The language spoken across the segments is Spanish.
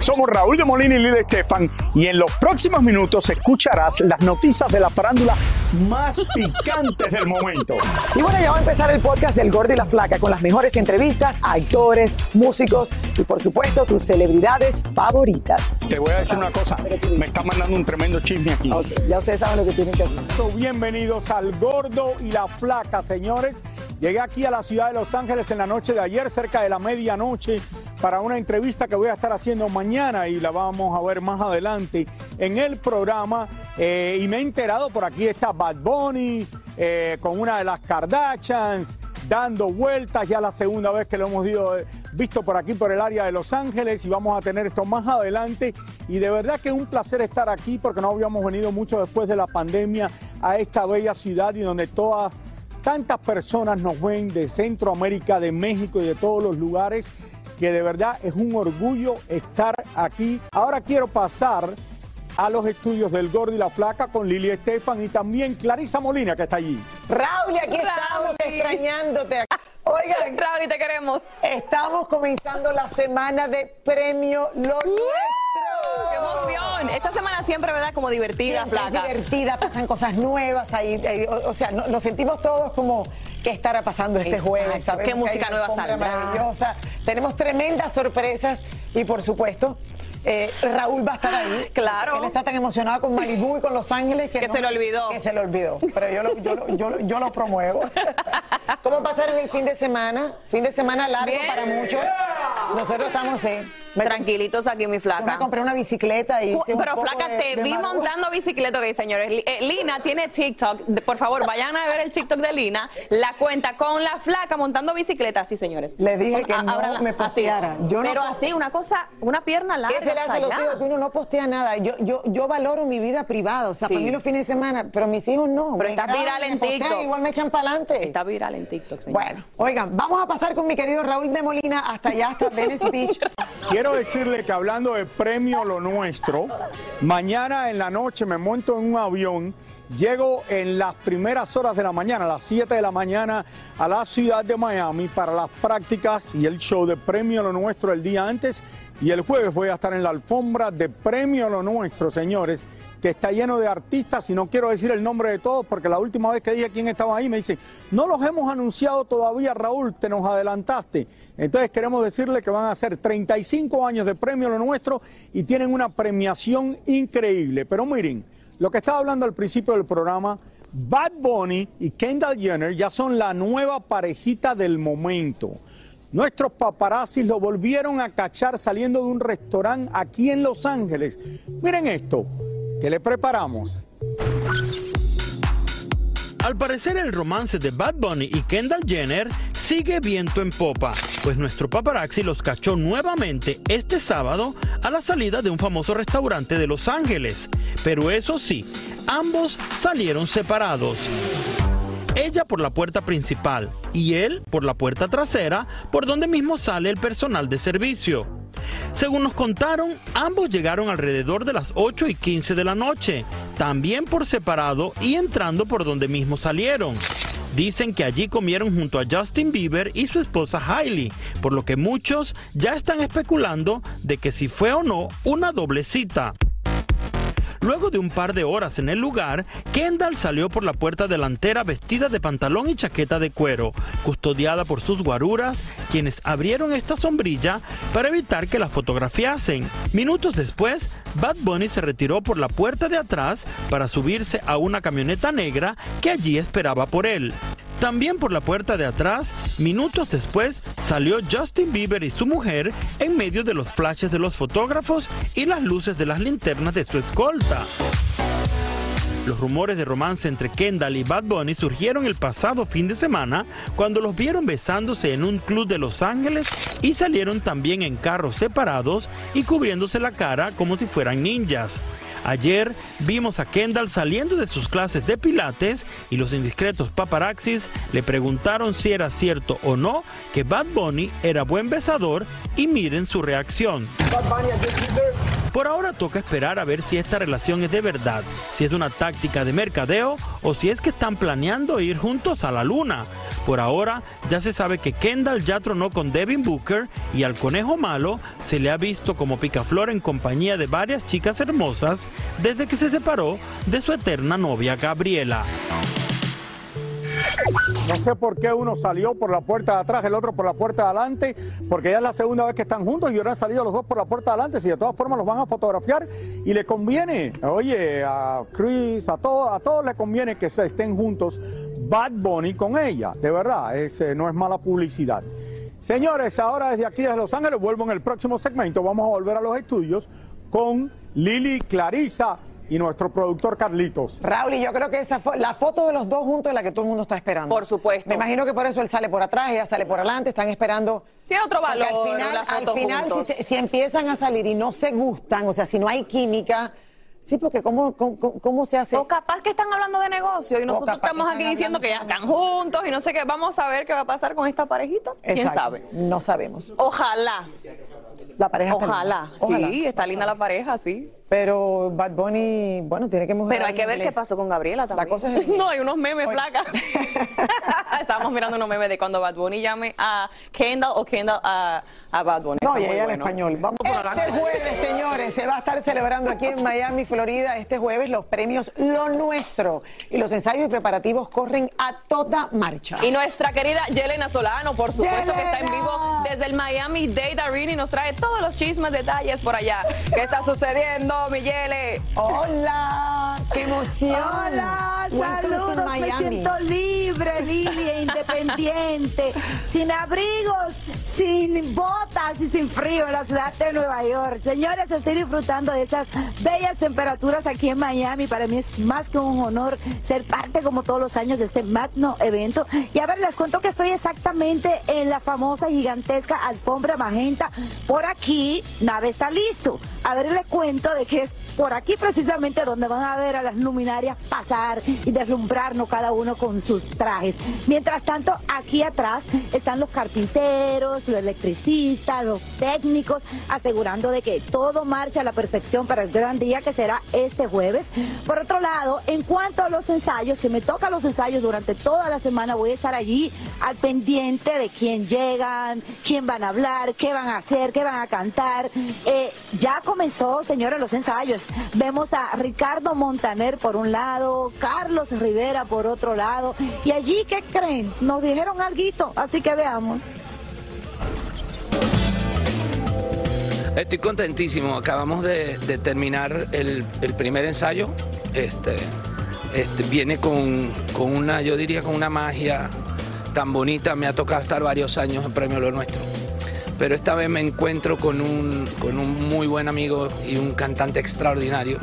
Somos Raúl de Molina y Lidia Estefan y en los próximos minutos escucharás las noticias de la farándula más picantes del momento. Y bueno, ya va a empezar el podcast del Gordi y la Flaca con las mejores entrevistas a actores, músicos y por supuesto tus celebridades favoritas. Te voy a decir una cosa, me está mandando un tremendo chisme aquí. Ya ustedes saben lo que tienen que hacer. Bienvenidos al Gordo y la Flaca, señores. Llegué aquí a la ciudad de Los Ángeles en la noche de ayer, cerca de la medianoche, para una entrevista que voy a estar haciendo mañana y la vamos a ver más adelante en el programa. Eh, y me he enterado, por aquí está Bad Bunny eh, con una de las Kardashians dando vueltas, ya la segunda vez que lo hemos eh, visto por aquí, por el área de Los Ángeles, y vamos a tener esto más adelante. Y de verdad que es un placer estar aquí porque no habíamos venido mucho después de la pandemia a esta bella ciudad y donde todas tantas personas nos ven de Centroamérica, de México y de todos los lugares, que de verdad es un orgullo estar aquí. Ahora quiero pasar a los estudios del Gordo y la Flaca con Lili Estefan y también Clarisa Molina, que está allí. Raúl, aquí estamos extrañándote. Oigan, Raúl, te queremos. estamos comenzando la semana de Premio Lo Nuestro. ¡Qué emoción! Esta semana siempre, ¿verdad? Como divertida, Siempre es flaca. divertida, pasan cosas nuevas ahí, ahí, o, o sea, no- lo sentimos todos como qué estará pasando este Exacto, jueves. Sabemos qué música nueva saldrá. maravillosa. Tenemos tremendas sorpresas y por supuesto eh, Raúl va a estar ahí. Claro. Él está tan emocionado con Malibu y con Los Ángeles que, Que no- se le olvidó. Que se le olvidó. Pero yo lo, yo lo- yo lo- yo lo promuevo. ¿Cómo pasaron el fin de semana? Fin de semana largo Bien. para muchos. Nosotros estamos en. Me- Tranquilitos aquí, mi Yo me flaca. compré una bicicleta y. hice un Pero poco flaca, de- te de vi montando bicicleta, ok, señores. Eh, Lina tiene TikTok. Por favor, vayan a ver el TikTok de Lina. La cuenta con la flaca montando bicicleta, así, señores. Le dije Con- que a- no ábranla, me así. posteara. Yo no Pero así, una cosa, una pierna larga. ¿Qué se le hace los hijos que uno no postea nada? Yo, yo, yo valoro mi vida privada, o sea, Sí. para mí los fines de semana, pero mis hijos no. Pero está viral en TikTok. Igual me echan para adelante. Está viral en TikTok, señores. Bueno, oigan, vamos a pasar con mi querido Raúl de Molina hasta allá, hasta Venice Beach. Quiero decirle que hablando de premio lo nuestro, mañana en la noche me monto en un avión, llego en las primeras horas de la mañana, a las 7 de la mañana, a la ciudad de Miami para las prácticas y el show de premio lo nuestro el día antes. Y el jueves voy a estar en la alfombra de premio lo nuestro, señores, que está lleno de artistas y no quiero decir el nombre de todos porque la última vez que dije quién estaba ahí me dicen, no los hemos anunciado todavía, Raúl, te nos adelantaste. Entonces queremos decirle que van a ser 35 años de premio lo nuestro y tienen una premiación increíble. Pero miren, lo que estaba hablando al principio del programa, Bad Bunny y Kendall Jenner ya son la nueva parejita del momento. Nuestros paparazzis lo volvieron a cachar saliendo de un restaurante aquí en Los Ángeles. Miren esto, que le preparamos. Al parecer el romance de Bad Bunny y Kendall Jenner sigue viento en popa, pues nuestro paparazzi los cachó nuevamente este sábado a la salida de un famoso restaurante de Los Ángeles. Pero eso sí, ambos salieron separados. Ella por la puerta principal y él por la puerta trasera, por donde mismo sale el personal de servicio. Según nos contaron, ambos llegaron alrededor de las 8 y 15 de la noche, también por separado y entrando por donde mismo salieron. Dicen que allí comieron junto a Justin Bieber y su esposa Hailey, por lo que muchos ya están especulando de que si fue o no una doble cita. Luego de un par de horas en el lugar, Kendall salió por la puerta delantera vestida de pantalón y chaqueta de cuero, custodiada por sus guaruras, quienes abrieron esta sombrilla para evitar que la fotografiasen. Minutos después, Bad Bunny se retiró por la puerta de atrás para subirse a una camioneta negra que allí esperaba por él. También por la puerta de atrás, minutos después, salió Justin Bieber y su mujer en medio de los flashes de los fotógrafos y las luces de las linternas de su escolta. Los rumores de romance entre Kendall y Bad Bunny surgieron el pasado fin de semana cuando los vieron besándose en un club de Los Ángeles y salieron también en carros separados y cubriéndose la cara como si fueran ninjas. Ayer vimos a Kendall saliendo de sus clases de pilates y los indiscretos paparaxis le preguntaron si era cierto o no que Bad Bunny era buen besador y miren su reacción. Por ahora toca esperar a ver si esta relación es de verdad, si es una táctica de mercadeo o si es que están planeando ir juntos a la luna. Por ahora ya se sabe que Kendall ya tronó con Devin Booker y al conejo malo se le ha visto como picaflor en compañía de varias chicas hermosas desde que se separó de su eterna novia Gabriela. No sé por qué uno salió por la puerta de atrás, el otro por la puerta de adelante, porque ya es la segunda vez que están juntos y ahora salido los dos por la puerta de adelante. Si de todas formas los van a fotografiar y le conviene, oye, a Chris, a todos, a todos les conviene que se estén juntos Bad Bunny con ella. De verdad, es, no es mala publicidad. Señores, ahora desde aquí, desde Los Ángeles, vuelvo en el próximo segmento. Vamos a volver a los estudios con Lili Clarisa y nuestro productor Carlitos. Raúl, y yo creo que esa fue la foto de los dos juntos es la que todo el mundo está esperando. Por supuesto. Me imagino que por eso él sale por atrás, ella sale por adelante, están esperando. Tiene otro Porque valor al final, las al fotos final, si, juntos. se- si empiezan a salir y no se gustan, o sea, si no hay química, sí, porque ¿cómo, cómo, cómo se hace? O capaz que están hablando de negocio y nosotros estamos aquí diciendo que ya están juntos y no sé qué. Vamos a ver qué va a pasar con esta parejita. ¿Quién Exacto. sabe? No sabemos. Ojalá, La pareja está ojalá. linda. Ojalá. Sí, está linda la pareja, sí. Pero Bad Bunny, bueno, tiene que mejorar. Pero hay que ver qué pasó con Gabriela también. La cosa es- No, hay unos memes, Oye. flacas. Estábamos mirando unos memes de cuando Bad Bunny llame a Kendall o Kendall a, a Bad Bunny. No, y ella en bueno. español. Vamos Este jueves, señores, se va a estar celebrando aquí en Miami, Florida, este jueves los premios Lo Nuestro. Y los ensayos y preparativos corren a toda marcha. Y nuestra querida Yelena Solano, por supuesto, que está en vivo desde el Miami Dade Arena y nos trae todos los chismes, detalles por allá. ¿Qué está sucediendo, mi Yele? Hola, qué emoción. Hola, Welcome saludos, me siento libre, Lili, e independiente, sin abrigos, sin botas y sin frío en la ciudad de Nueva York. Señores, estoy disfrutando de esas bellas temperaturas aquí en Miami. Para mí es más que un honor ser parte, como todos los años, de este magno evento. Y a ver, les cuento que estoy exactamente en la famosa gigantesca alfombra magenta. Por aquí, nada está listo. A ver, les cuento de que es por aquí precisamente donde van a ver a las luminarias pasar y deslumbrarnos cada uno con sus trajes. Mientras tanto, aquí atrás están los carpinteros, los electricistas, los técnicos, asegurando de que todo marcha a la perfección para el gran día que será este jueves. Por otro lado, en cuanto a los ensayos, que me tocan los ensayos durante toda la semana, voy a estar allí al pendiente de quién llegan, quién van a hablar, qué van a hacer, qué van a cantar. Eh, ya comenzó, señores, los ensayos. Vemos a Ricardo Montaner por un lado, Carlos Rivera por otro lado. Y allí, ¿qué creen? Nos dijeron algo, así que veamos. Estoy contentísimo. Acabamos de, terminar el, el primer ensayo. Este, este, viene con, con una, yo diría, con una magia tan bonita. Me ha tocado estar varios años en Premio Lo Nuestro. Pero esta vez me encuentro con un, con un muy buen amigo y un cantante extraordinario,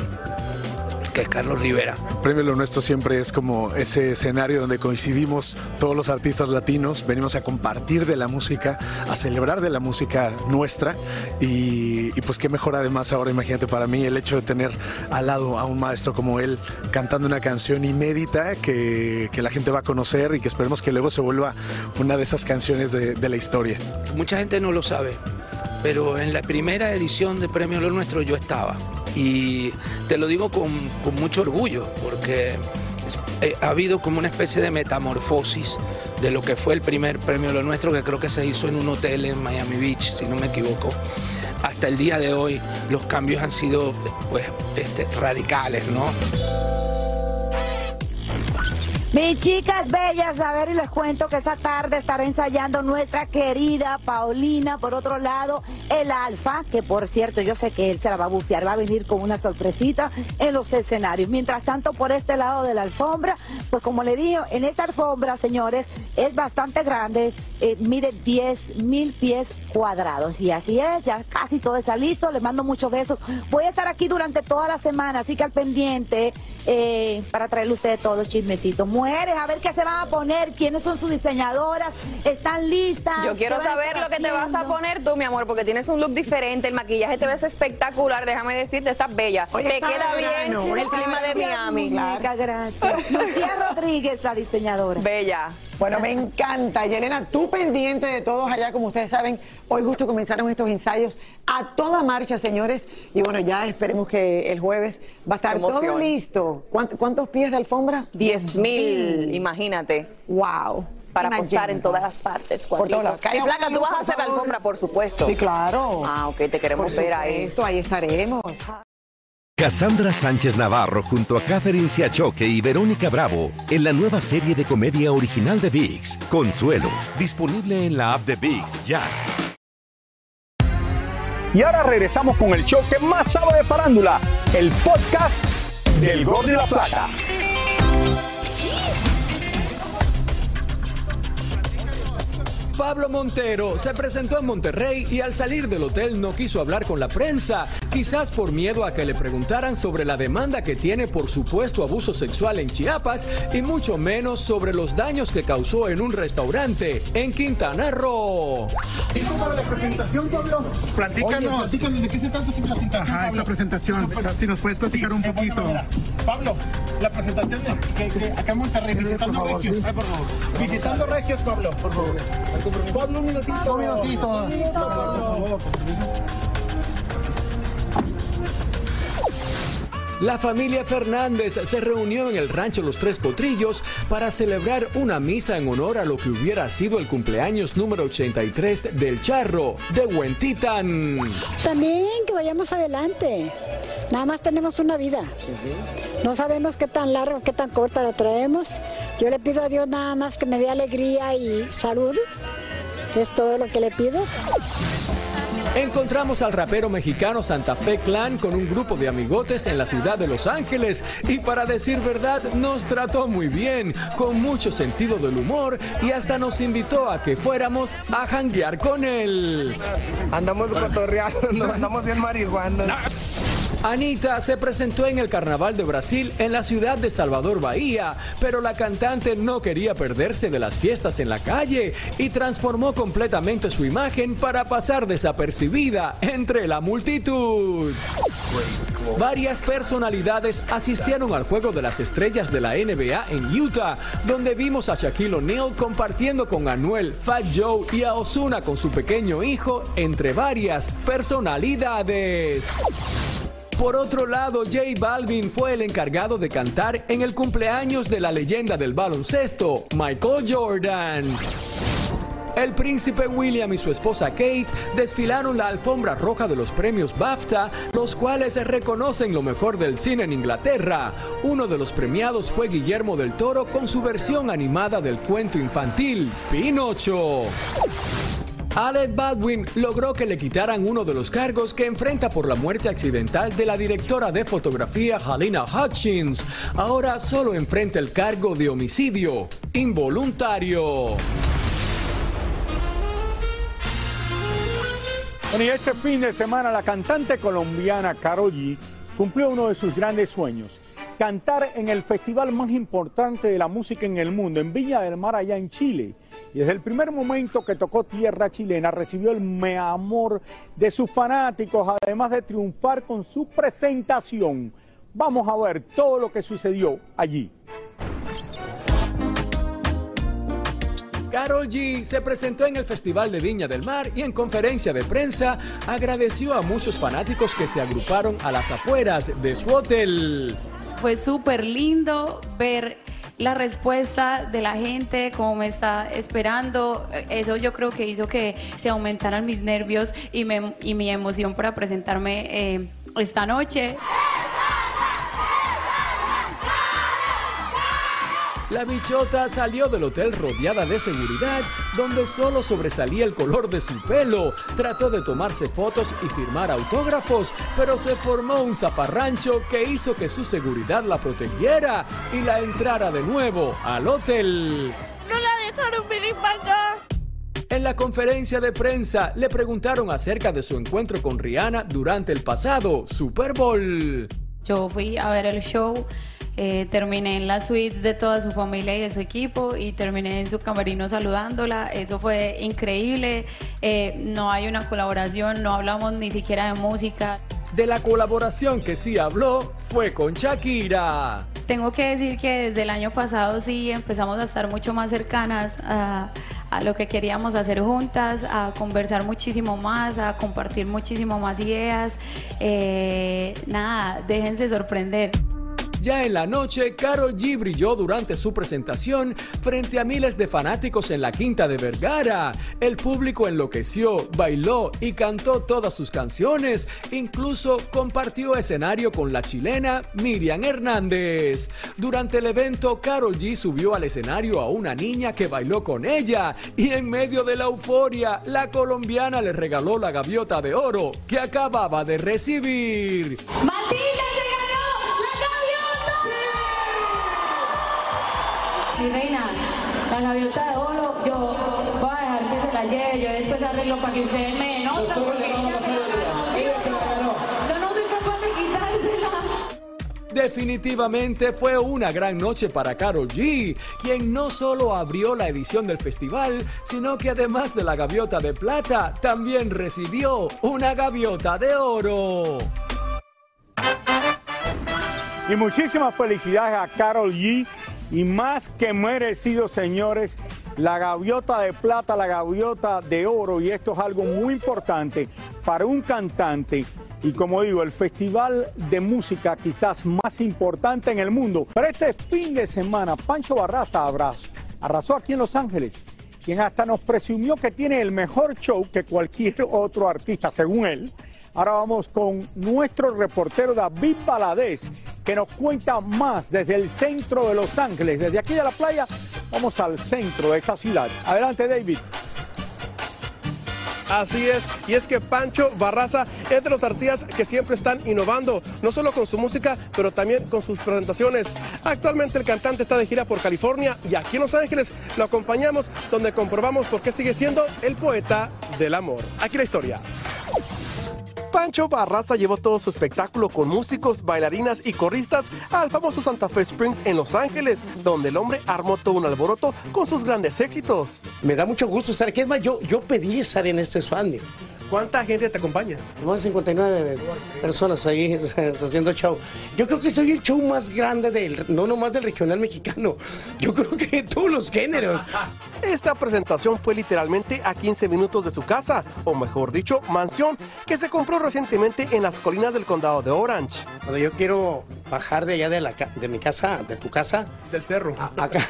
que Carlos Rivera. Premio Lo Nuestro siempre es como ese escenario donde coincidimos todos los artistas latinos, venimos a compartir de la música, a celebrar de la música nuestra y, y pues qué mejor además ahora, imagínate para mí el hecho de tener al lado a un maestro como él cantando una canción inédita que, que la gente va a conocer y que esperemos que luego se vuelva una de esas canciones de, de la historia. Mucha gente no lo sabe, pero en la primera edición de Premio Lo Nuestro yo estaba. Y te lo digo con, con mucho orgullo, porque eh, ha habido como una especie de metamorfosis de lo que fue el primer Premio Lo Nuestro, que creo que se hizo en un hotel en Miami Beach, si no me equivoco. Hasta el día de hoy los cambios han sido pues, este, radicales, ¿no? Mis chicas bellas, a ver y les cuento que esta tarde estará ensayando nuestra querida Paulina. Por otro lado, el Alfa, que por cierto yo sé que él se la va a bufiar, va a venir con una sorpresita en los escenarios. Mientras tanto, por este lado de la alfombra, pues como le digo, en esta alfombra, señores, es bastante grande, eh, mide 10 mil pies cuadrados. Y así es, ya casi todo está listo, les mando muchos besos. Voy a estar aquí durante toda la semana, así que al pendiente eh, para traerle a ustedes todos los chismecitos. Mueres, a ver qué se van a poner, quiénes son sus diseñadoras, están listas. Yo quiero ¿Qué van a saber lo que te vas a poner tú, mi amor, porque tienes un look diferente, el maquillaje te ves espectacular, déjame decirte, estás bella. Te está queda bien el clima de Miami. muñeca, gracias. Lucía Rodríguez, la diseñadora. Bella. Bueno, me encanta. Yelena, tú pendiente de todos allá, como ustedes saben, hoy justo comenzaron estos ensayos a toda marcha, señores. Y bueno, ya esperemos que el jueves va a estar todo listo. ¿Cuánto- ¿Cuántos pies de alfombra? 10 mil, imagínate. Wow. Para posar en todas las partes. Por lados. Y Caiga flaca, tú vas a hacer la alfombra, por supuesto. Sí, claro. Ah, ok, te queremos Por ver ahí. supuesto, ahí estaremos. Cassandra Sánchez Navarro junto a Catherine Siachoque y Verónica Bravo en la nueva serie de comedia original de VIX, Consuelo, disponible en la app de VIX ya. Y ahora regresamos con el show que más sabe de farándula, el podcast del Gol de la Plata. Pablo Montero se presentó en Monterrey y al salir del hotel no quiso hablar con la prensa, quizás por miedo a que le preguntaran sobre la demanda que tiene por supuesto abuso sexual en Chiapas y mucho menos sobre los daños que causó en un restaurante en Quintana Roo. para la presentación, Pablo? Platícanos. platícanos, ¿de qué se trata esta presentación, Ajá, esta presentación. Si nos puedes platicar un poquito. Pablo, la presentación de, que, que acá en Monterrey, visitando Regios. Ay, por favor. Visitando Regios, Pablo, por favor. Pablo, un minutito. Un minutito. Un minutito, por favor. La familia Fernández se reunió en el rancho Los Tres Potrillos para celebrar una misa en honor a lo que hubiera sido el cumpleaños número 83 del charro de Huentitan. También que vayamos adelante. Nada más tenemos una vida. No sabemos qué tan larga, qué tan corta la traemos. Yo le pido a Dios nada más que me dé alegría y salud. Es todo lo que le pido. Encontramos al rapero mexicano Santa Fe Clan con un grupo de amigotes en la ciudad de Los Ángeles y para decir verdad nos trató muy bien, con mucho sentido del humor y hasta nos invitó a que fuéramos a janguear con él. Andamos cotorreando, andamos bien marihuana. Anita se presentó en el Carnaval de Brasil en la ciudad de Salvador Bahía, pero la cantante no quería perderse de las fiestas en la calle y transformó completamente su imagen para pasar desapercibida entre la multitud. Varias personalidades asistieron al Juego de las Estrellas de la NBA en Utah, donde vimos a Shaquille O'Neal compartiendo con Anuel, Fat Joe y a Ozuna con su pequeño hijo, entre varias personalidades. Por otro lado, J Balvin fue el encargado de cantar en el cumpleaños de la leyenda del baloncesto, Michael Jordan. El príncipe William y su esposa Kate desfilaron la alfombra roja de los premios BAFTA, los cuales reconocen lo mejor del cine en Inglaterra. Uno de los premiados fue Guillermo del Toro con su versión animada del cuento infantil, Pinocho. Alec Baldwin logró que le quitaran uno de los cargos que enfrenta por la muerte accidental de la directora de fotografía Halina Hutchins. Ahora solo enfrenta el cargo de homicidio involuntario. Y este fin de semana la cantante colombiana Karol G cumplió uno de sus grandes sueños, cantar en el festival más importante de la música en el mundo, en Viña del Mar, allá en Chile. Y desde el primer momento que tocó tierra chilena, recibió el me amor de sus fanáticos, además de triunfar con su presentación. Vamos a ver todo lo que sucedió allí. Carol G se presentó en el Festival de Viña del Mar y en conferencia de prensa agradeció a muchos fanáticos que se agruparon a las afueras de su hotel. Fue súper lindo ver la respuesta de la gente, como me está esperando. Eso yo creo que hizo que se aumentaran mis nervios y, me- y mi emoción para presentarme eh, esta noche. La bichota salió del hotel rodeada de seguridad, donde solo sobresalía el color de su pelo. Trató de tomarse fotos y firmar autógrafos, pero se formó un zafarrancho que hizo que su seguridad la protegiera y la entrara de nuevo al hotel. No la dejaron venir para acá. En la conferencia de prensa le preguntaron acerca de su encuentro con Rihanna durante el pasado Super Bowl. Yo fui a ver el show Eh, terminé en la suite de toda su familia y de su equipo y terminé en su camerino saludándola. Eso fue increíble. Eh, no hay una colaboración, no hablamos ni siquiera de música. De la colaboración que sí habló fue con Shakira. Tengo que decir que desde el año pasado sí empezamos a estar mucho más cercanas a, a lo que queríamos hacer juntas, a conversar muchísimo más, a compartir muchísimo más ideas. Eh, nada, déjense sorprender. Ya en la noche, Carol G brilló durante su presentación frente a miles de fanáticos en la Quinta de Vergara. El público enloqueció, bailó y cantó todas sus canciones. Incluso compartió escenario con la chilena Miriam Hernández. Durante el evento, Carol G subió al escenario a una niña que bailó con ella y en medio de la euforia, la colombiana le regaló la gaviota de oro que acababa de recibir. Que me porque ella se la ganó, ¿sí? Yo no soy capaz de quitársela. Definitivamente fue una gran noche para Carol G, quien no solo abrió la edición del festival, sino que además de la gaviota de plata, también recibió una gaviota de oro. Y muchísimas felicidades a Carol G. Y más que merecido, señores, la gaviota de plata, la gaviota de oro. Y esto es algo muy importante para un cantante. Y como digo, el festival de música quizás más importante en el mundo. Pero este fin de semana, Pancho Barraza abrazó, arrasó aquí en Los Ángeles, quien hasta nos presumió que tiene el mejor show que cualquier otro artista, según él. Ahora vamos con nuestro reportero David Baladés, que nos cuenta más desde el centro de Los Ángeles. Desde aquí de la playa, vamos al centro de esta ciudad. Adelante, David. Así es, y es que Pancho Barraza es de los artistas que siempre están innovando, no solo con su música, pero también con sus presentaciones. Actualmente el cantante está de gira por California y aquí en Los Ángeles lo acompañamos donde comprobamos por qué sigue siendo el poeta del amor. Aquí la historia. Pancho Barraza llevó todo su espectáculo con músicos, bailarinas y coristas al famoso Santa Fe Springs en Los Ángeles, donde el hombre armó todo un alboroto con sus grandes éxitos. Me da mucho gusto estar aquí. Es más, yo, yo pedí estar en este Swandy. ¿Cuánta gente te acompaña? Más de 59 personas ahí haciendo show. Yo creo que soy el show más grande del, no nomás del regional mexicano, yo creo que de todos los géneros. Esta presentación fue literalmente a 15 minutos de su casa, o mejor dicho, mansión, que se compró recientemente en las colinas del condado de Orange. Cuando yo quiero bajar de allá de, la, de mi casa, de tu casa. Del cerro. acá,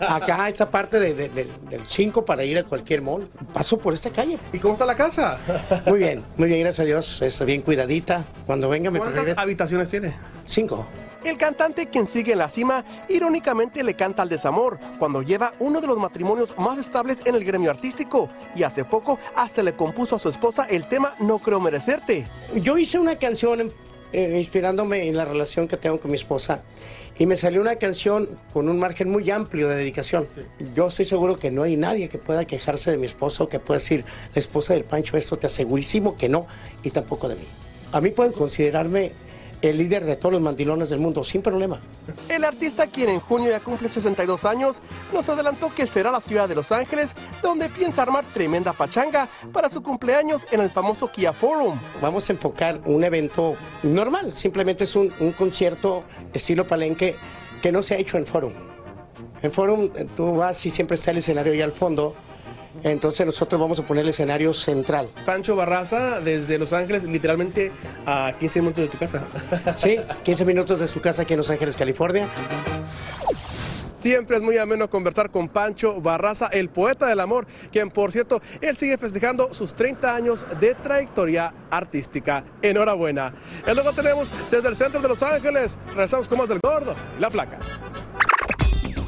acá, esa parte de, de, del 5 para ir a cualquier mall. Paso por esta calle. ¿Y cómo está la casa? Muy bien, muy bien, gracias a Dios. Está bien cuidadita. Cuando venga me ¿Cuántas habitaciones tiene? Cinco. El cantante quien sigue en la cima, irónicamente le canta al desamor, cuando lleva uno de los matrimonios más estables en el gremio artístico. Y hace poco hasta le compuso a su esposa el tema No creo merecerte. Yo hice una canción eh, inspirándome en la relación que tengo con mi esposa. Y me salió una canción con un margen muy amplio de dedicación. Yo estoy seguro que no hay nadie que pueda quejarse de mi esposa o que pueda decir, la esposa del Pancho, esto te asegurísimo que no, y tampoco de mí. A mí pueden considerarme el líder de todos los mandilones del mundo, sin problema. El artista, quien en junio ya cumple 62 años, nos adelantó que será la ciudad de Los Ángeles donde piensa armar tremenda pachanga para su cumpleaños en el famoso Kia Forum. Vamos a enfocar un evento normal, simplemente es un, un concierto estilo palenque que no se ha hecho en Forum. En Forum tú vas y siempre está el escenario ahí al fondo entonces nosotros vamos a poner el escenario central. Pancho Barraza, desde Los Ángeles, literalmente a 15 minutos de tu casa. Sí, 15 minutos de su casa aquí en Los Ángeles, California. Siempre es muy ameno conversar con Pancho Barraza, el poeta del amor, quien por cierto, él sigue festejando sus 30 años de trayectoria artística. Enhorabuena. Y luego tenemos desde el centro de Los Ángeles, regresamos con más del gordo la flaca.